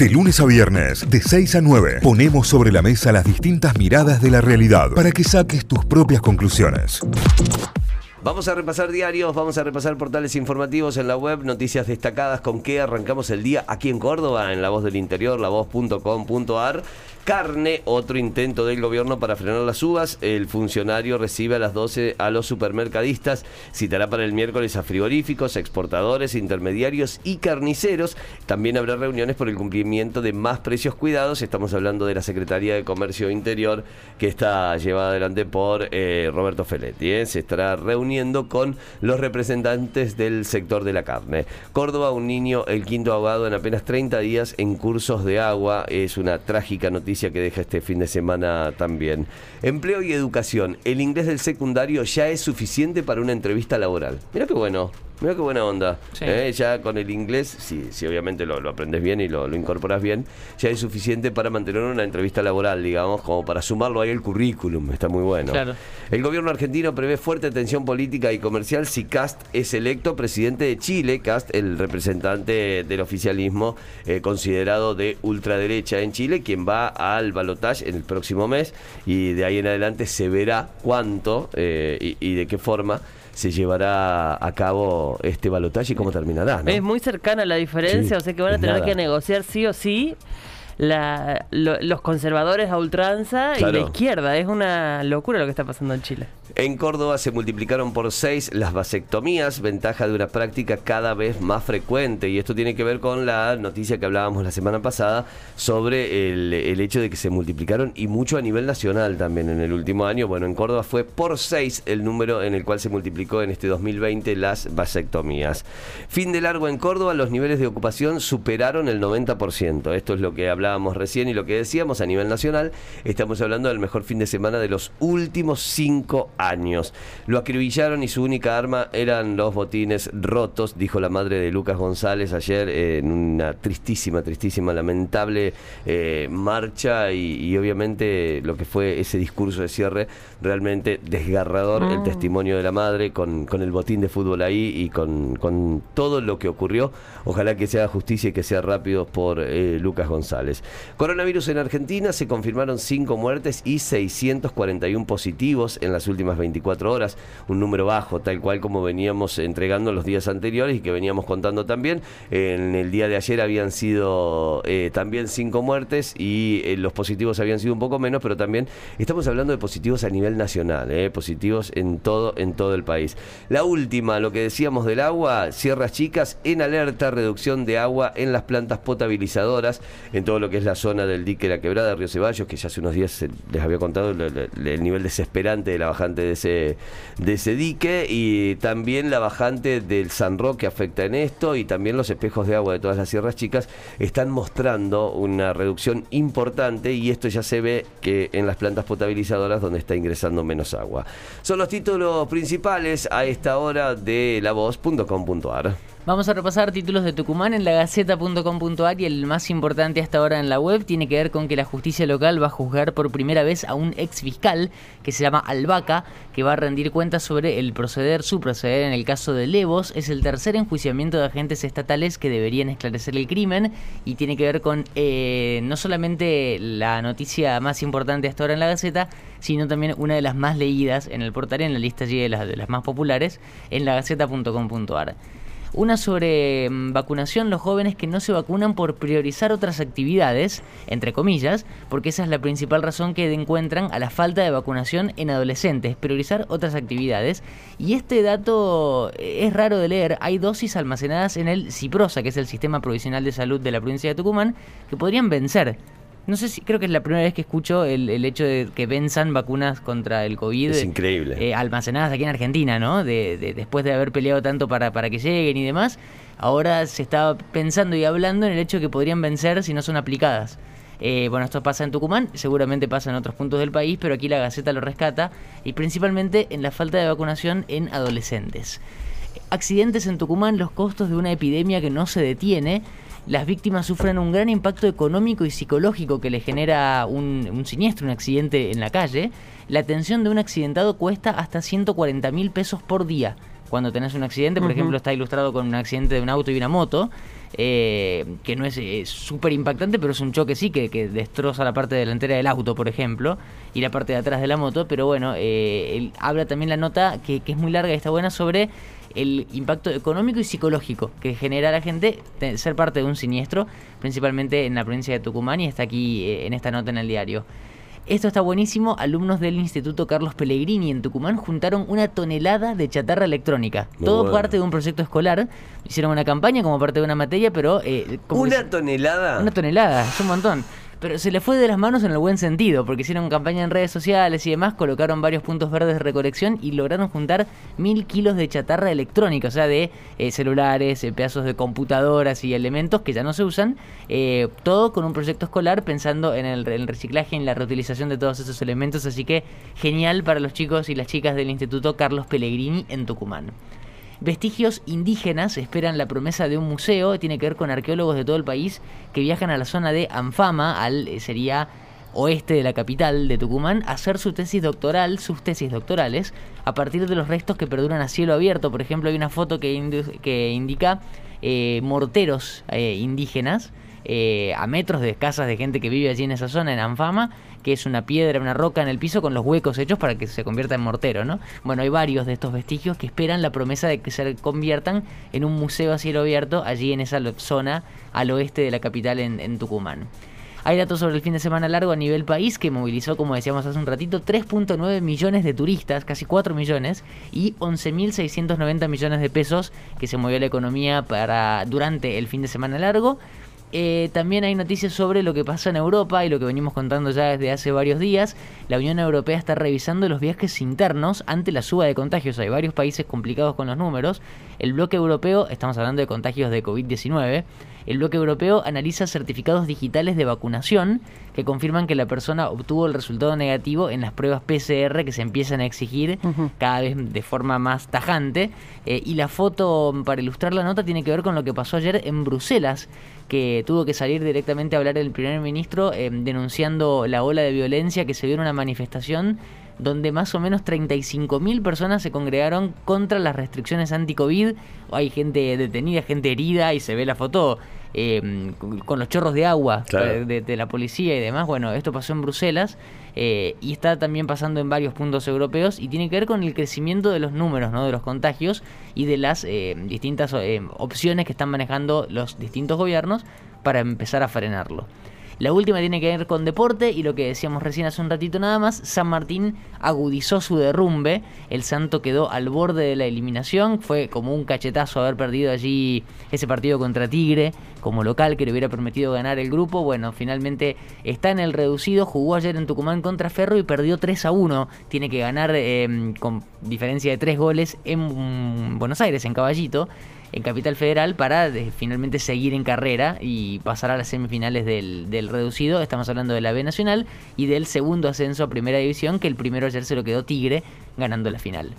De lunes a viernes, de 6 a 9, ponemos sobre la mesa las distintas miradas de la realidad para que saques tus propias conclusiones. Vamos a repasar diarios, vamos a repasar portales informativos en la web, noticias destacadas con qué arrancamos el día aquí en Córdoba, en La Voz del Interior, lavoz.com.ar. Carne, otro intento del gobierno para frenar las uvas. El funcionario recibe a las 12 a los supermercadistas. Citará para el miércoles a frigoríficos, exportadores, intermediarios y carniceros. También habrá reuniones por el cumplimiento de más precios cuidados. Estamos hablando de la Secretaría de Comercio Interior que está llevada adelante por eh, Roberto Feletti. ¿eh? Se estará reuniendo con los representantes del sector de la carne. Córdoba, un niño, el quinto ahogado en apenas 30 días en cursos de agua. Es una trágica noticia que deja este fin de semana también. Empleo y educación. El inglés del secundario ya es suficiente para una entrevista laboral. Mira qué bueno. Mira qué buena onda. ¿eh? Ya con el inglés, si, si obviamente lo, aprendes bien y lo, lo, incorporas bien, ya es suficiente para mantener una entrevista laboral, digamos, como para sumarlo ahí al currículum. Está muy bueno. El gobierno argentino prevé fuerte tensión política y comercial si Cast es electo presidente de Chile. Cast, el representante del oficialismo eh, considerado de ultraderecha en Chile, quien va al balotaje en el próximo mes y de ahí en adelante se verá cuánto eh, y de qué forma se llevará a cabo este balotaje y cómo terminará. Es muy cercana la diferencia, o sea que van a tener que negociar sí o sí la, los conservadores a ultranza y la izquierda. Es una locura lo que está pasando en Chile. En Córdoba se multiplicaron por seis las vasectomías, ventaja de una práctica cada vez más frecuente. Y esto tiene que ver con la noticia que hablábamos la semana pasada sobre el, el, hecho de que se multiplicaron y mucho a nivel nacional también en el último año. Bueno, en Córdoba fue por seis el número en el cual se multiplicó en este 2020 las vasectomías. Fin de largo en Córdoba, los niveles de ocupación superaron el 90%. Esto es lo que hablábamos recién y lo que decíamos a nivel nacional. Estamos hablando del mejor fin de semana de los últimos cinco años años. Lo acribillaron y su única arma eran los botines rotos, dijo la madre de Lucas González ayer en una tristísima, tristísima, lamentable eh, marcha y, obviamente lo que fue ese discurso de cierre realmente desgarrador, el mm. testimonio de la madre con, con, el botín de fútbol ahí y con, con, todo lo que ocurrió. Ojalá que sea justicia y que sea rápido por eh, Lucas González. Coronavirus en Argentina, se confirmaron 5 muertes y 641 positivos en las últimas 24 horas, un número bajo, tal cual como veníamos entregando los días anteriores y que veníamos contando también. En el día de ayer habían sido eh, también cinco muertes y eh, los positivos habían sido un poco menos, pero también estamos hablando de positivos a nivel nacional, eh, positivos en todo, en todo el país. La última, lo que decíamos del agua, Sierras Chicas en alerta, reducción de agua en las plantas potabilizadoras, en todo lo que es la zona del dique La Quebrada, Río Ceballos, que ya hace unos días les había contado el nivel desesperante de la bajante de ese, dique y también la bajante del San Roque afecta en esto y también los espejos de agua de todas las sierras chicas están mostrando una reducción importante y esto ya se ve que en las plantas potabilizadoras donde está ingresando menos agua. Son los títulos principales a esta hora de lavoz.com.ar. Vamos a repasar títulos de Tucumán en la gaceta.com.ar y el más importante hasta ahora en la web tiene que ver con que la justicia local va a juzgar por primera vez a un ex fiscal que se llama Albaca, que va a rendir cuentas sobre el proceder, su proceder en el caso de Levos. Es el tercer enjuiciamiento de agentes estatales que deberían esclarecer el crimen y tiene que ver con eh, no solamente la noticia más importante hasta ahora en la Gaceta, sino también una de las más leídas en el portal, en la lista allí de las, de las más populares, en la gaceta.com.ar. Una sobre mm, vacunación, los jóvenes que no se vacunan por priorizar otras actividades, entre comillas, porque esa es la principal razón que encuentran a la falta de vacunación en adolescentes, priorizar otras actividades. Y este dato eh, es raro de leer, hay dosis almacenadas en el CIPROSA, que es el Sistema Provisional de Salud de la provincia de Tucumán, que podrían vencer no sé si creo que es la primera vez que escucho el, hecho de que venzan vacunas contra el COVID. Es increíble. Eh, almacenadas aquí en Argentina, ¿no? De, después de haber peleado tanto para, para que lleguen y demás, ahora se está pensando y hablando en el hecho de que podrían vencer si no son aplicadas. Eh, bueno, esto pasa en Tucumán, seguramente pasa en otros puntos del país, pero aquí la Gaceta lo rescata, y principalmente en la falta de vacunación en adolescentes. Accidentes en Tucumán, los costos de una epidemia que no se detiene las víctimas sufren un gran impacto económico y psicológico que le genera un, siniestro, un accidente en la calle. La atención de un accidentado cuesta hasta 140 mil pesos por día. cuando tenés un accidente. Por ejemplo, está ilustrado con un accidente de un auto y una moto. Eh, que no es eh, súper impactante, pero es un choque sí que, destroza la parte delantera del auto, por ejemplo, y la parte de atrás de la moto. Pero bueno, eh, él habla también la nota que, es muy larga y está buena sobre el impacto económico y psicológico que genera la gente ser parte de un siniestro, principalmente en la provincia de Tucumán, y está aquí en esta nota en el diario. Esto está buenísimo. Alumnos del Instituto Carlos Pellegrini en Tucumán juntaron una tonelada de chatarra electrónica. Todo parte de un proyecto escolar. Hicieron una campaña como parte de una materia, pero... Eh, ¿Una tonelada? Una tonelada, es un montón pero se le fue de las manos en el buen sentido, porque hicieron campaña en redes sociales y demás, colocaron varios puntos verdes de recolección y lograron juntar mil kilos de chatarra electrónica, o sea, de eh, celulares, eh, pedazos de computadoras y elementos que ya no se usan, eh, todo con un proyecto escolar pensando en el, el reciclaje en la reutilización de todos esos elementos, así que genial para los chicos y las chicas del Instituto Carlos Pellegrini en Tucumán. Vestigios indígenas esperan la promesa de un museo, tiene que ver con arqueólogos de todo el país que viajan a la zona de Anfama, al eh, sería oeste de la capital de Tucumán, a hacer su tesis doctoral, sus tesis doctorales, a partir de los restos que perduran a cielo abierto. Por ejemplo, hay una foto que, que indica eh, morteros eh, indígenas a metros de casas de gente que vive allí en esa zona, en Anfama, que es una piedra, una roca en el piso con los huecos hechos para que se convierta en mortero, ¿no? Bueno, hay varios de estos vestigios que esperan la promesa de que se conviertan en un museo a cielo abierto allí en esa zona al oeste de la capital en, Tucumán. Hay datos sobre el fin de semana largo a nivel país que movilizó, como decíamos hace un ratito, 3.9 millones de turistas, casi 4 millones, y 11.690 millones de pesos que se movió la economía para durante el fin de semana largo. Eh, también hay noticias sobre lo que pasa en Europa y lo que venimos contando ya desde hace varios días. La Unión Europea está revisando los viajes internos ante la suba de contagios. Hay varios países complicados con los números. El bloque europeo, estamos hablando de contagios de COVID-19, el bloque europeo analiza certificados digitales de vacunación que confirman que la persona obtuvo el resultado negativo en las pruebas PCR que se empiezan a exigir cada vez de forma más tajante. Eh, y la foto para ilustrar la nota tiene que ver con lo que pasó ayer en Bruselas, que tuvo que salir directamente a hablar el primer ministro eh, denunciando la ola de violencia que se dio en una manifestación donde más o menos 35.000 personas se congregaron contra las restricciones anti-COVID. Hay gente detenida, gente herida y se ve la foto eh, con los chorros de agua de, la policía y demás. Bueno, esto pasó en Bruselas eh, y está también pasando en varios puntos europeos y tiene que ver con el crecimiento de los números, ¿no? de los contagios y de las eh, distintas opciones que están manejando los distintos gobiernos para empezar a frenarlo. La última tiene que ver con deporte y lo que decíamos recién hace un ratito nada más, San Martín agudizó su derrumbe, el Santo quedó al borde de la eliminación, fue como un cachetazo haber perdido allí ese partido contra Tigre como local que le hubiera permitido ganar el grupo, bueno, finalmente está en el reducido, jugó ayer en Tucumán contra Ferro y perdió 3 a 1, tiene que ganar em, con diferencia de 3 goles en Buenos Aires, en Caballito en Capital Federal para finalmente seguir en carrera y pasar a las semifinales del, del, reducido. Estamos hablando de la B Nacional y del segundo ascenso a Primera División, que el primero ayer se lo quedó Tigre ganando la final.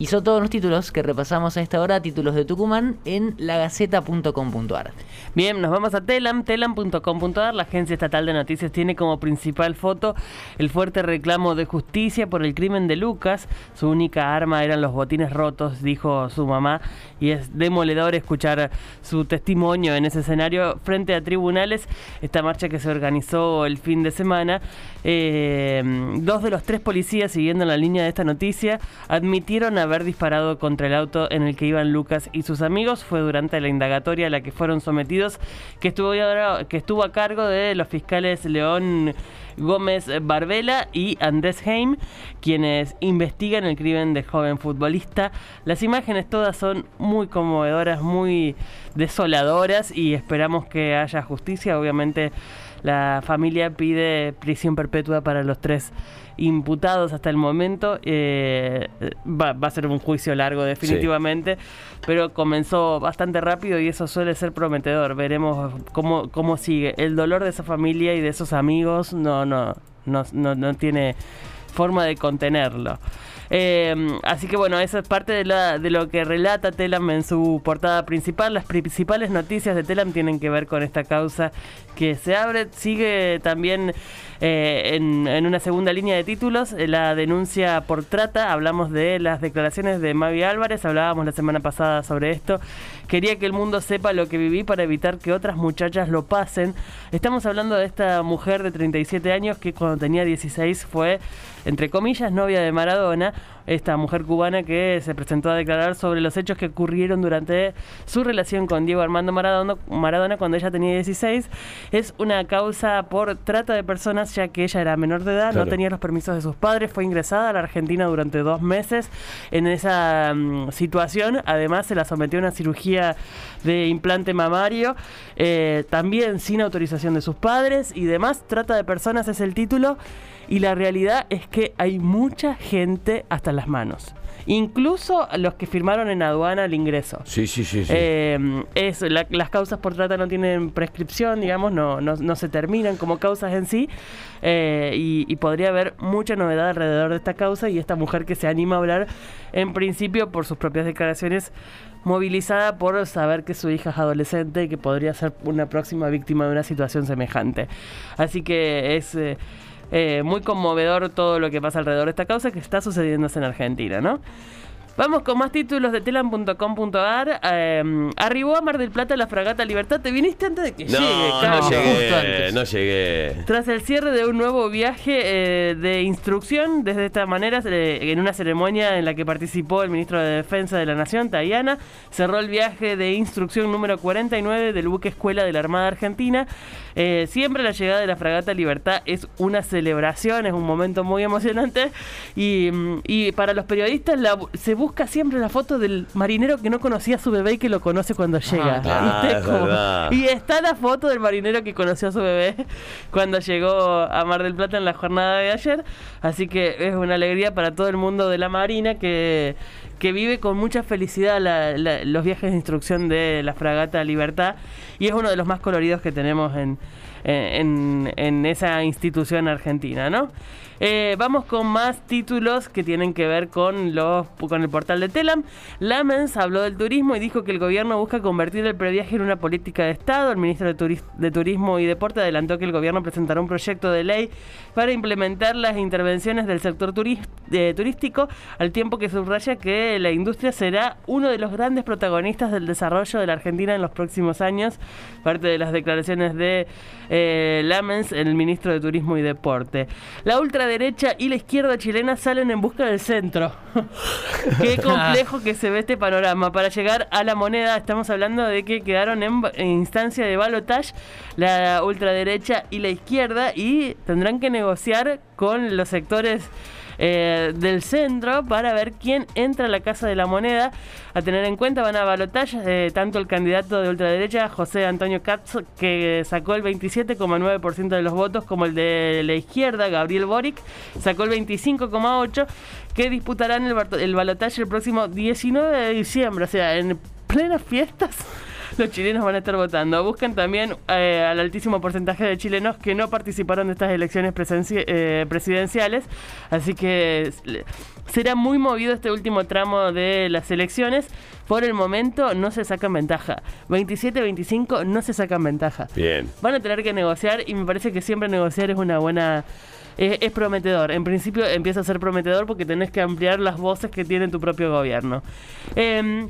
Y son todos los títulos que repasamos a esta hora, títulos de Tucumán, en lagaceta.com.ar. Bien, nos vamos a Telam, telam.com.ar. La agencia estatal de noticias tiene como principal foto el fuerte reclamo de justicia por el crimen de Lucas. Su única arma eran los botines rotos, dijo su mamá, y es demoledor escuchar su testimonio en ese escenario frente a tribunales. Esta marcha que se organizó el fin de semana, eh, dos de los tres policías, siguiendo la línea de esta noticia, admitieron a haber disparado contra el auto en el que iban Lucas y sus amigos. Fue durante la indagatoria a la que fueron sometidos, que estuvo, que estuvo a cargo de los fiscales León Gómez Barbela y Andrés Heim, quienes investigan el crimen del joven futbolista. Las imágenes todas son muy conmovedoras, muy desoladoras y esperamos que haya justicia. Obviamente la familia pide prisión perpetua para los tres imputados hasta el momento. Eh, va, a ser un juicio largo definitivamente, pero comenzó bastante rápido y eso suele ser prometedor. Veremos cómo, cómo sigue. El dolor de esa familia y de esos amigos no, no, no, no, tiene forma de contenerlo. Eh, así que bueno, eso es parte de, de lo que relata Telam en su portada principal. Las principales noticias de Telam tienen que ver con esta causa que se abre. Sigue también eh, en, una segunda línea de títulos eh, la denuncia por trata. Hablamos de las declaraciones de Mavi Álvarez, hablábamos la semana pasada sobre esto. Quería que el mundo sepa lo que viví para evitar que otras muchachas lo pasen. Estamos hablando de esta mujer de 37 años que cuando tenía 16 fue, entre comillas, novia de Maradona esta mujer cubana que se presentó a declarar sobre los hechos que ocurrieron durante su relación con Diego Armando Maradona, Maradona cuando ella tenía 16. Es una causa por trata de personas ya que ella era menor de edad, Claro. no tenía los permisos de sus padres, fue ingresada a la Argentina durante dos meses en esa mm, situación. Además se la sometió a una cirugía de implante mamario, eh, también sin autorización de sus padres y demás. Trata de personas es el título y la realidad es que hay mucha gente hasta las manos. Incluso los que firmaron en aduana el ingreso. Sí, sí, sí. sí. Eh, es, la- las causas por trata no tienen prescripción, digamos, no, no, no se terminan como causas en sí. eh, y, y podría haber mucha novedad alrededor de esta causa y esta mujer que se anima a hablar, en principio por sus propias declaraciones, movilizada por saber que su hija es adolescente y que podría ser una próxima víctima de una situación semejante. Así que es... eh, eh, muy conmovedor todo lo que pasa alrededor de esta causa que está sucediéndose en Argentina, ¿no? Vamos con más títulos de telam.com.ar. Eh, arribó a Mar del Plata la fragata Libertad. Te viniste antes de que no, llegue, no Carlos. justo llegué, antes. no llegué. Tras el cierre de un nuevo viaje eh, de instrucción, desde esta manera, en una ceremonia en la que participó el ministro de Defensa de la Nación, Tayana, cerró el viaje de instrucción número 49 del buque escuela de la Armada Argentina. Eh, siempre la llegada de la fragata Libertad es una celebración, es un momento muy emocionante. Y, mm, y para los periodistas la- se busca siempre la foto del marinero que no conocía a su bebé y que lo conoce cuando llega. ah, ¿Viste? es Como- verdad. y está la foto del marinero que conoció a su bebé cuando llegó a Mar del Plata en la jornada de ayer. Así que es una alegría para todo el mundo de la Marina que, que vive con mucha felicidad la- la- los viajes de instrucción de la fragata Libertad. Y es uno de los más coloridos que tenemos en, en, en esa institución argentina, ¿no? Eh, vamos con más títulos que tienen que ver con los con el portal de Telam. Lamens habló del turismo y dijo que el gobierno busca convertir el previaje en una política de Estado. El ministro de, Turis- de Turismo y Deporte adelantó que el gobierno presentará un proyecto de ley para implementar las intervenciones del sector eh, turístico, al tiempo que subraya que la industria será uno de los grandes protagonistas del desarrollo de la Argentina en los próximos años. Parte de las declaraciones de eh, Lamens, el ministro de Turismo y Deporte. La ultraderecha y la izquierda chilena salen en busca del centro. Qué complejo que se ve este panorama. Para llegar a la moneda, estamos hablando de que quedaron en, instancia de balotage la ultraderecha y la izquierda y tendrán que negociar con los sectores eh, del centro para ver quién entra a la Casa de la Moneda. A tener en cuenta van a balotage eh, tanto el candidato de ultraderecha, José Antonio Katz, que sacó el 27,9% de los votos, como el de la izquierda, Gabriel Boric, sacó el 25,8%, que disputarán el, el balotaje el próximo 19 de diciembre, o sea, en plenas fiestas. Los chilenos van a estar votando. Buscan también eh, al altísimo porcentaje de chilenos que no participaron de estas elecciones eh, presidenciales. Así que será muy movido este último tramo de las elecciones. Por el momento no se sacan ventaja. 27-25 no se sacan ventaja. Bien. Van a tener que negociar y me parece que siempre negociar es una buena... Es, prometedor. En principio empieza a ser prometedor porque tenés que ampliar las voces que tiene tu propio gobierno. Em,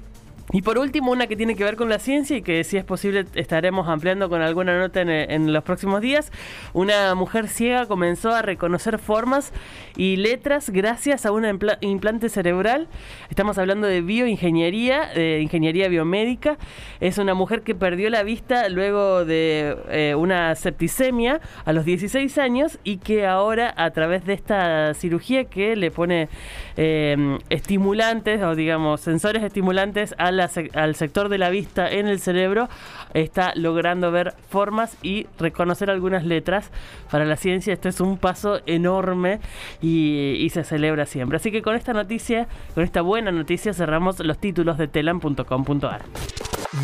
y por último, una que tiene que ver con la ciencia y que si es posible estaremos ampliando con alguna nota en, los próximos días. Una mujer ciega comenzó a reconocer formas y letras gracias a un impla- implante cerebral. Estamos hablando de bioingeniería, de ingeniería biomédica. Es una mujer que perdió la vista luego de eh, una septicemia a los 16 años y que ahora a través de esta cirugía que le pone eh, estimulantes o digamos sensores estimulantes a al sector de la vista en el cerebro está logrando ver formas y reconocer algunas letras para la ciencia esto es un paso enorme y, y se celebra siempre así que con esta noticia con esta buena noticia cerramos los títulos de telam.com.ar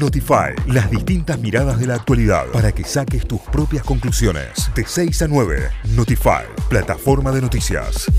Notify, las distintas miradas de la actualidad para que saques tus propias conclusiones. De 6 a 9, Notify, plataforma de noticias.